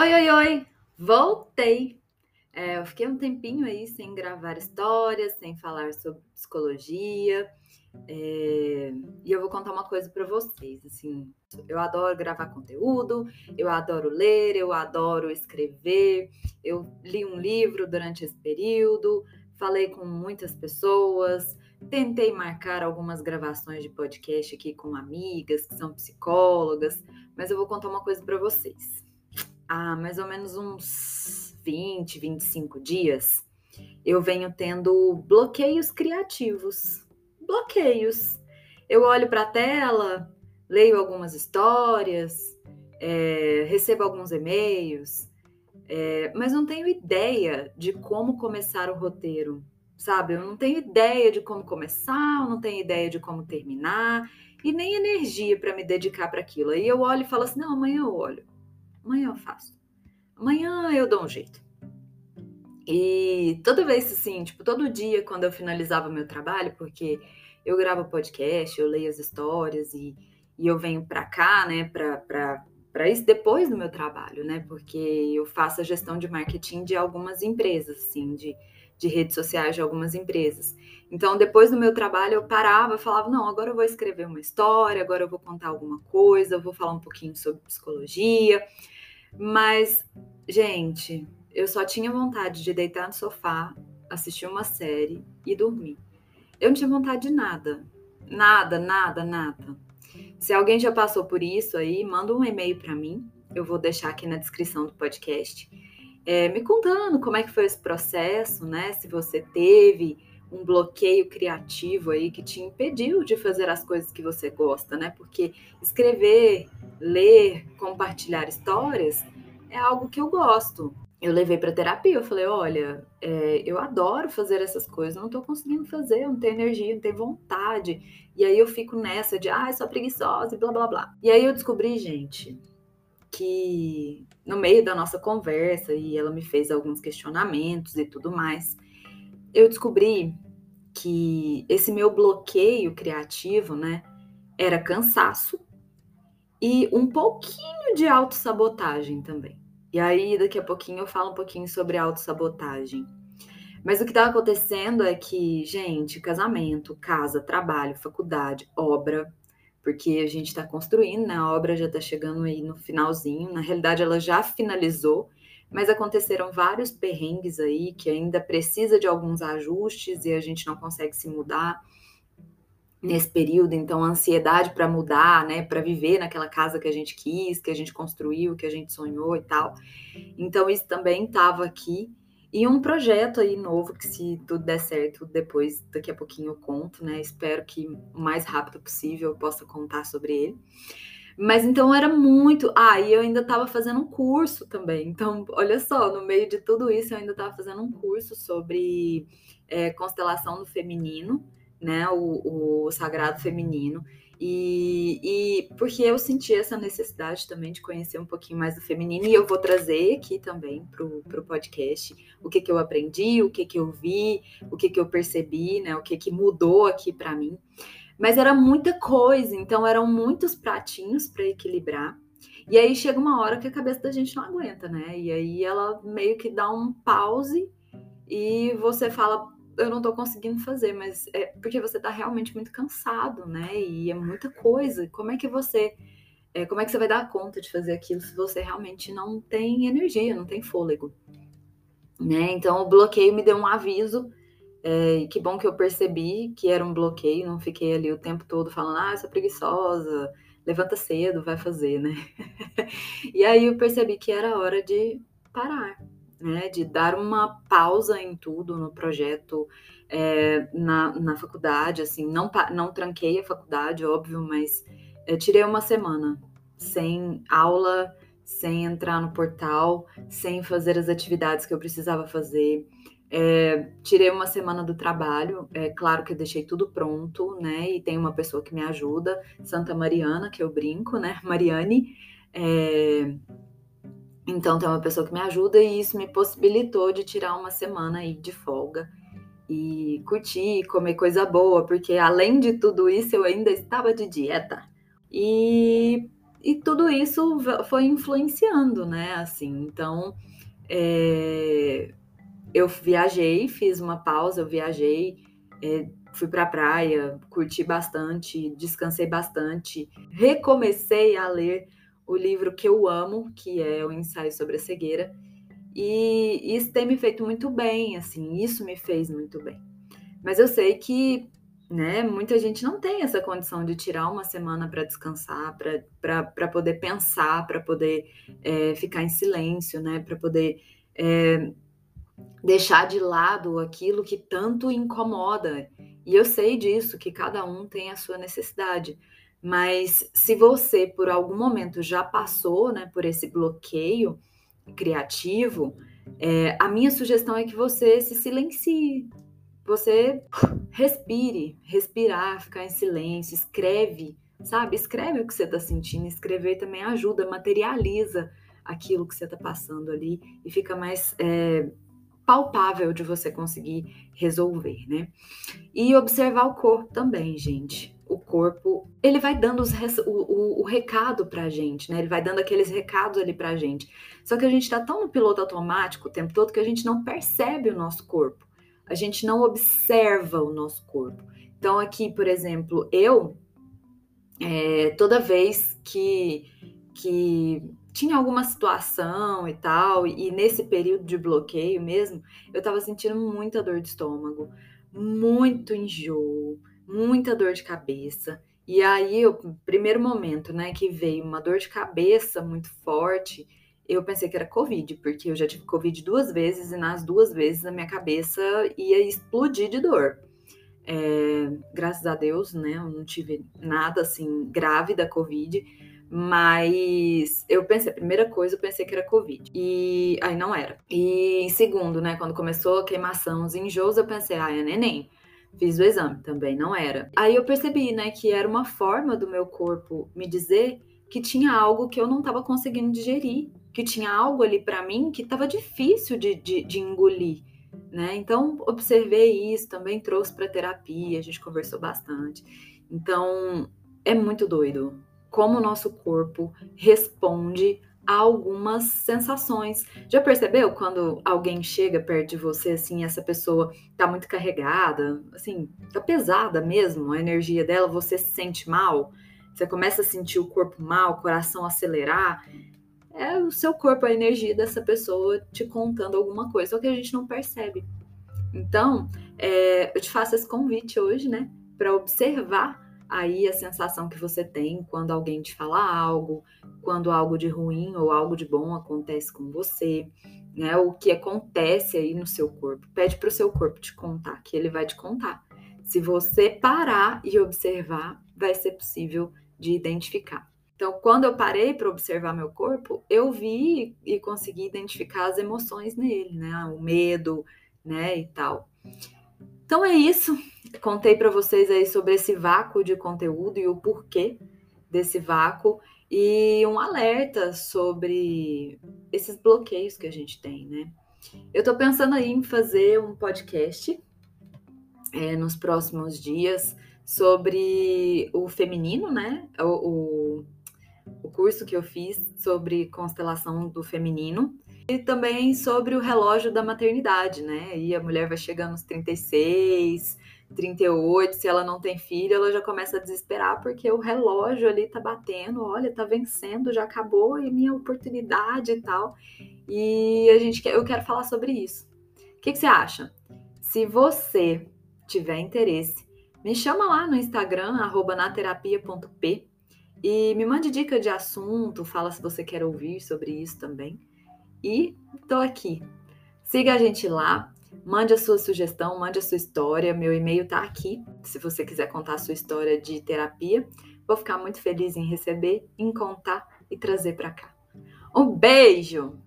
Oi, oi, oi! Voltei! É, eu fiquei um tempinho aí sem gravar histórias, sem falar sobre psicologia. É, e eu vou contar uma coisa para vocês. Assim, eu adoro gravar conteúdo, eu adoro ler, eu adoro escrever. Eu li um livro durante esse período, falei com muitas pessoas, tentei marcar algumas gravações de podcast aqui com amigas que são psicólogas, mas eu vou contar uma coisa para vocês. Há mais ou menos uns 20, 25 dias, eu venho tendo bloqueios criativos. Bloqueios. Eu olho para a tela, leio algumas histórias, é, recebo alguns e-mails, é, mas não tenho ideia de como começar o roteiro, sabe? Eu não tenho ideia de como começar, eu não tenho ideia de como terminar e nem energia para me dedicar para aquilo. Aí eu olho e falo assim: não, amanhã eu olho, amanhã eu faço, amanhã eu dou um jeito. E toda vez assim, tipo, todo dia quando eu finalizava meu trabalho, porque eu gravo podcast, eu leio as histórias e, e eu venho para cá, né, para isso depois do meu trabalho, né? Porque eu faço a gestão de marketing de algumas empresas, assim, de, de redes sociais de algumas empresas. Então, depois do meu trabalho, eu parava falava: não, agora eu vou escrever uma história, agora eu vou contar alguma coisa, eu vou falar um pouquinho sobre psicologia. Mas, gente, eu só tinha vontade de deitar no sofá, assistir uma série e dormir. Eu não tinha vontade de nada. Nada, nada, nada. Se alguém já passou por isso aí, manda um e-mail para mim. Eu vou deixar aqui na descrição do podcast. É, me contando como é que foi esse processo, né? Se você teve um bloqueio criativo aí que te impediu de fazer as coisas que você gosta, né? Porque escrever, ler, compartilhar histórias é algo que eu gosto eu levei para terapia. Eu falei: olha, é, eu adoro fazer essas coisas, não estou conseguindo fazer, não tenho energia, não tenho vontade. E aí eu fico nessa de, ah, sou preguiçosa e blá blá blá. E aí eu descobri, gente, que no meio da nossa conversa, e ela me fez alguns questionamentos e tudo mais, eu descobri que esse meu bloqueio criativo, né, era cansaço e um pouquinho de autossabotagem também. E aí, daqui a pouquinho, eu falo um pouquinho sobre autossabotagem. Mas o que estava acontecendo é que, gente, casamento, casa, trabalho, faculdade, obra, porque a gente está construindo, né? A obra já está chegando aí no finalzinho. Na realidade, ela já finalizou, mas aconteceram vários perrengues aí que ainda precisa de alguns ajustes e a gente não consegue se mudar nesse período, então a ansiedade para mudar, né, para viver naquela casa que a gente quis, que a gente construiu, que a gente sonhou e tal. Então isso também estava aqui e um projeto aí novo que se tudo der certo, depois daqui a pouquinho eu conto, né? Espero que o mais rápido possível eu possa contar sobre ele. Mas então era muito. Ah, e eu ainda estava fazendo um curso também. Então, olha só, no meio de tudo isso, eu ainda estava fazendo um curso sobre é, constelação do feminino né, o, o sagrado feminino. E, e, porque eu senti essa necessidade também de conhecer um pouquinho mais do feminino, e eu vou trazer aqui também para o podcast o que, que eu aprendi, o que, que eu vi, o que, que eu percebi, né, o que, que mudou aqui para mim. Mas era muita coisa, então eram muitos pratinhos para equilibrar. E aí chega uma hora que a cabeça da gente não aguenta, né? E aí ela meio que dá um pause e você fala, eu não tô conseguindo fazer, mas é porque você tá realmente muito cansado, né? E é muita coisa. Como é que você. É, como é que você vai dar conta de fazer aquilo se você realmente não tem energia, não tem fôlego? Né? Então o bloqueio me deu um aviso. É, que bom que eu percebi que era um bloqueio, não fiquei ali o tempo todo falando, ah, eu sou preguiçosa, levanta cedo, vai fazer, né? e aí eu percebi que era hora de parar, né, de dar uma pausa em tudo no projeto, é, na, na faculdade, assim, não, não tranquei a faculdade, óbvio, mas é, tirei uma semana sem aula, sem entrar no portal, sem fazer as atividades que eu precisava fazer. É, tirei uma semana do trabalho, é claro que eu deixei tudo pronto, né? E tem uma pessoa que me ajuda, Santa Mariana, que eu brinco, né? Mariane. É, então tem uma pessoa que me ajuda e isso me possibilitou de tirar uma semana aí de folga e curtir, comer coisa boa, porque além de tudo isso eu ainda estava de dieta. E e tudo isso foi influenciando, né? Assim, então é, eu viajei, fiz uma pausa, eu viajei, é, fui para a praia, curti bastante, descansei bastante, recomecei a ler o livro que eu amo, que é o Ensaio sobre a Cegueira, e isso tem me feito muito bem, assim, isso me fez muito bem. Mas eu sei que né? Muita gente não tem essa condição de tirar uma semana para descansar, para poder pensar, para poder é, ficar em silêncio, né? Para poder é, deixar de lado aquilo que tanto incomoda. E eu sei disso, que cada um tem a sua necessidade. Mas se você, por algum momento, já passou né, por esse bloqueio criativo, é, a minha sugestão é que você se silencie, você respire, respirar, ficar em silêncio, escreve, sabe? Escreve o que você está sentindo. Escrever também ajuda, materializa aquilo que você está passando ali e fica mais é, palpável de você conseguir resolver, né? E observar o corpo também, gente. O corpo, ele vai dando os, o, o, o, recado pra gente, né? Ele vai dando aqueles recados ali pra gente. Só que a gente tá tão no piloto automático o tempo todo que a gente não percebe o nosso corpo a gente não observa o nosso corpo. Então, aqui, por exemplo, eu, é, toda vez que, que tinha alguma situação e tal, e nesse período de bloqueio mesmo, eu tava sentindo muita dor de estômago, muito enjoo, muita dor de cabeça. E aí, o primeiro momento, né, que veio uma dor de cabeça muito forte, eu pensei que era Covid, porque eu já tive Covid duas vezes e nas duas vezes a minha cabeça ia explodir de dor. É, graças a Deus, né? Eu não tive nada assim grave da Covid, mas eu pensei, a primeira coisa, eu pensei que era Covid. E aí não era. E segundo, né? Quando começou a queimação, os enjoos, eu pensei, ah, é neném. Fiz o exame, também não era. Aí eu percebi, né, que era uma forma do meu corpo me dizer que tinha algo que eu não estava conseguindo digerir que tinha algo ali para mim que estava difícil de, de, de, engolir, né? Então, observei isso, também trouxe para terapia, a gente conversou bastante. Então, é muito doido como o nosso corpo responde algumas sensações. Já percebeu quando alguém chega perto de você, assim, essa pessoa tá muito carregada, assim, tá pesada mesmo a energia dela, você se sente mal? Você começa a sentir o corpo mal, o coração acelerar é o seu corpo, a energia dessa pessoa te contando alguma coisa, só que a gente não percebe. Então, é, eu te faço esse convite hoje, né, para observar aí a sensação que você tem quando alguém te fala algo, quando algo de ruim ou algo de bom acontece com você, né? O que acontece aí no seu corpo. Pede para o seu corpo te contar, que ele vai te contar. Se você parar e observar, vai ser possível de identificar. Então, quando eu parei para observar meu corpo, eu vi e consegui identificar as emoções nele, né? O medo, né, e tal. Então é isso. Contei para vocês aí sobre esse vácuo de conteúdo e o porquê desse vácuo e um alerta sobre esses bloqueios que a gente tem, né? Eu estou pensando aí em fazer um podcast é, nos próximos dias sobre o feminino, né? O, o o curso que eu fiz sobre constelação do feminino e também sobre o relógio da maternidade, né? E a mulher vai chegando aos 36, 38, se ela não tem filho, ela já começa a desesperar porque o relógio ali tá batendo, olha, tá vencendo, já acabou e minha oportunidade e tal. E a gente quer, eu quero falar sobre isso. O que, que você acha? Se você tiver interesse, me chama lá no Instagram, naterapia.p e me mande dica de assunto, fala se você quer ouvir sobre isso também. E tô aqui. Siga a gente lá, mande a sua sugestão, mande a sua história. Meu e-mail tá aqui, se você quiser contar a sua história de terapia. Vou ficar muito feliz em receber, em contar e trazer para cá. Um beijo!